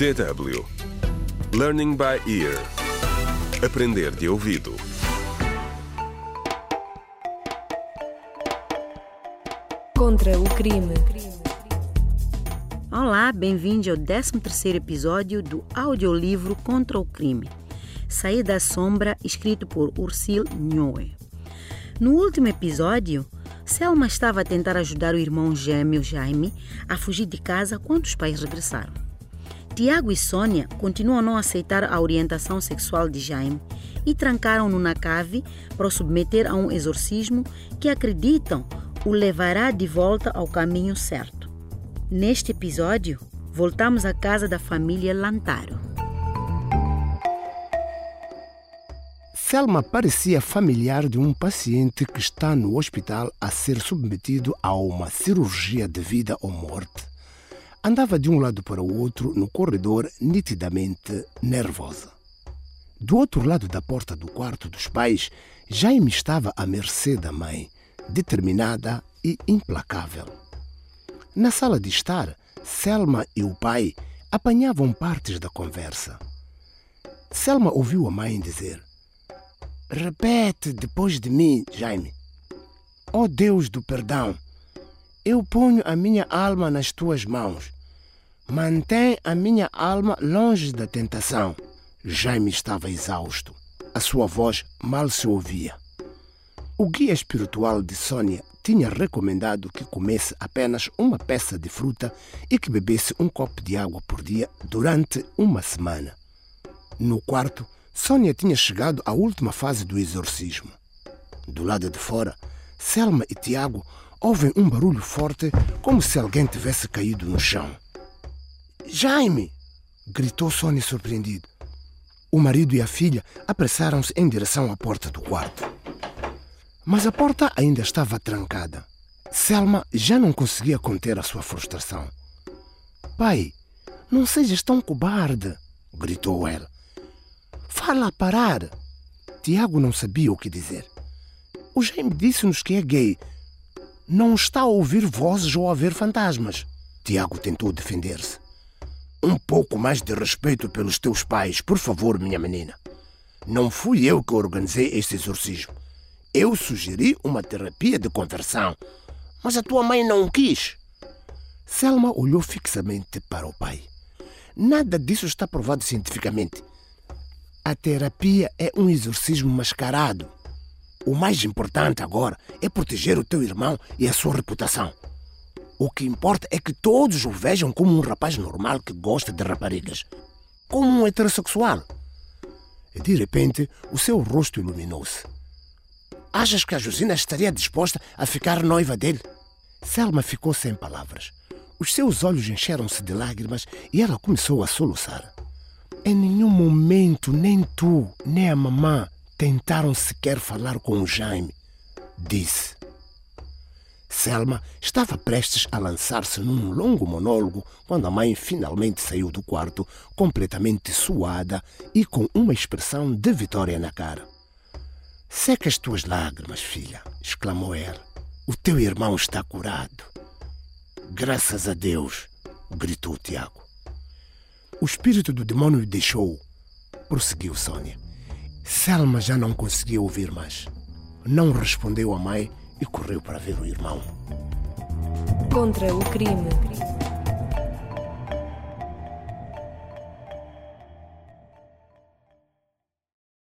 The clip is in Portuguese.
DW Learning by Ear Aprender de ouvido Contra o crime. Olá, bem-vindos ao 13º episódio do audiolivro Contra o Crime. Sair da Sombra, escrito por Ursil Nhoe. No último episódio, Selma estava a tentar ajudar o irmão gêmeo Jaime a fugir de casa quando os pais regressaram. Tiago e Sônia continuam a não aceitar a orientação sexual de Jaime e trancaram-no na cave para o submeter a um exorcismo que acreditam o levará de volta ao caminho certo. Neste episódio, voltamos à casa da família Lantaro. Selma parecia familiar de um paciente que está no hospital a ser submetido a uma cirurgia de vida ou morte. Andava de um lado para o outro no corredor, nitidamente nervosa. Do outro lado da porta do quarto dos pais, Jaime estava à mercê da mãe, determinada e implacável. Na sala de estar, Selma e o pai apanhavam partes da conversa. Selma ouviu a mãe dizer: Repete depois de mim, Jaime. Ó oh Deus do perdão, eu ponho a minha alma nas tuas mãos. Mantém a minha alma longe da tentação. Jaime estava exausto. A sua voz mal se ouvia. O guia espiritual de Sônia tinha recomendado que comesse apenas uma peça de fruta e que bebesse um copo de água por dia durante uma semana. No quarto, Sônia tinha chegado à última fase do exorcismo. Do lado de fora, Selma e Tiago ouvem um barulho forte, como se alguém tivesse caído no chão. Jaime! gritou Sônia surpreendido. O marido e a filha apressaram-se em direção à porta do quarto. Mas a porta ainda estava trancada. Selma já não conseguia conter a sua frustração. Pai, não sejas tão cobarde! gritou ela. Fala a parar! Tiago não sabia o que dizer. O Jaime disse-nos que é gay. Não está a ouvir vozes ou a ver fantasmas. Tiago tentou defender-se. Um pouco mais de respeito pelos teus pais, por favor, minha menina. Não fui eu que organizei este exorcismo. Eu sugeri uma terapia de conversão, mas a tua mãe não quis. Selma olhou fixamente para o pai. Nada disso está provado cientificamente. A terapia é um exorcismo mascarado. O mais importante agora é proteger o teu irmão e a sua reputação. O que importa é que todos o vejam como um rapaz normal que gosta de raparigas. Como um heterossexual. E de repente, o seu rosto iluminou-se. Achas que a Josina estaria disposta a ficar noiva dele? Selma ficou sem palavras. Os seus olhos encheram-se de lágrimas e ela começou a soluçar. Em nenhum momento, nem tu, nem a mamã tentaram sequer falar com o Jaime, disse. Selma estava prestes a lançar-se num longo monólogo quando a mãe finalmente saiu do quarto, completamente suada e com uma expressão de vitória na cara. Seca as tuas lágrimas, filha, exclamou ela. O teu irmão está curado. Graças a Deus, gritou Tiago. O espírito do demônio deixou, prosseguiu Sônia. Selma já não conseguia ouvir mais. Não respondeu à mãe e correu para ver o irmão. Contra o crime.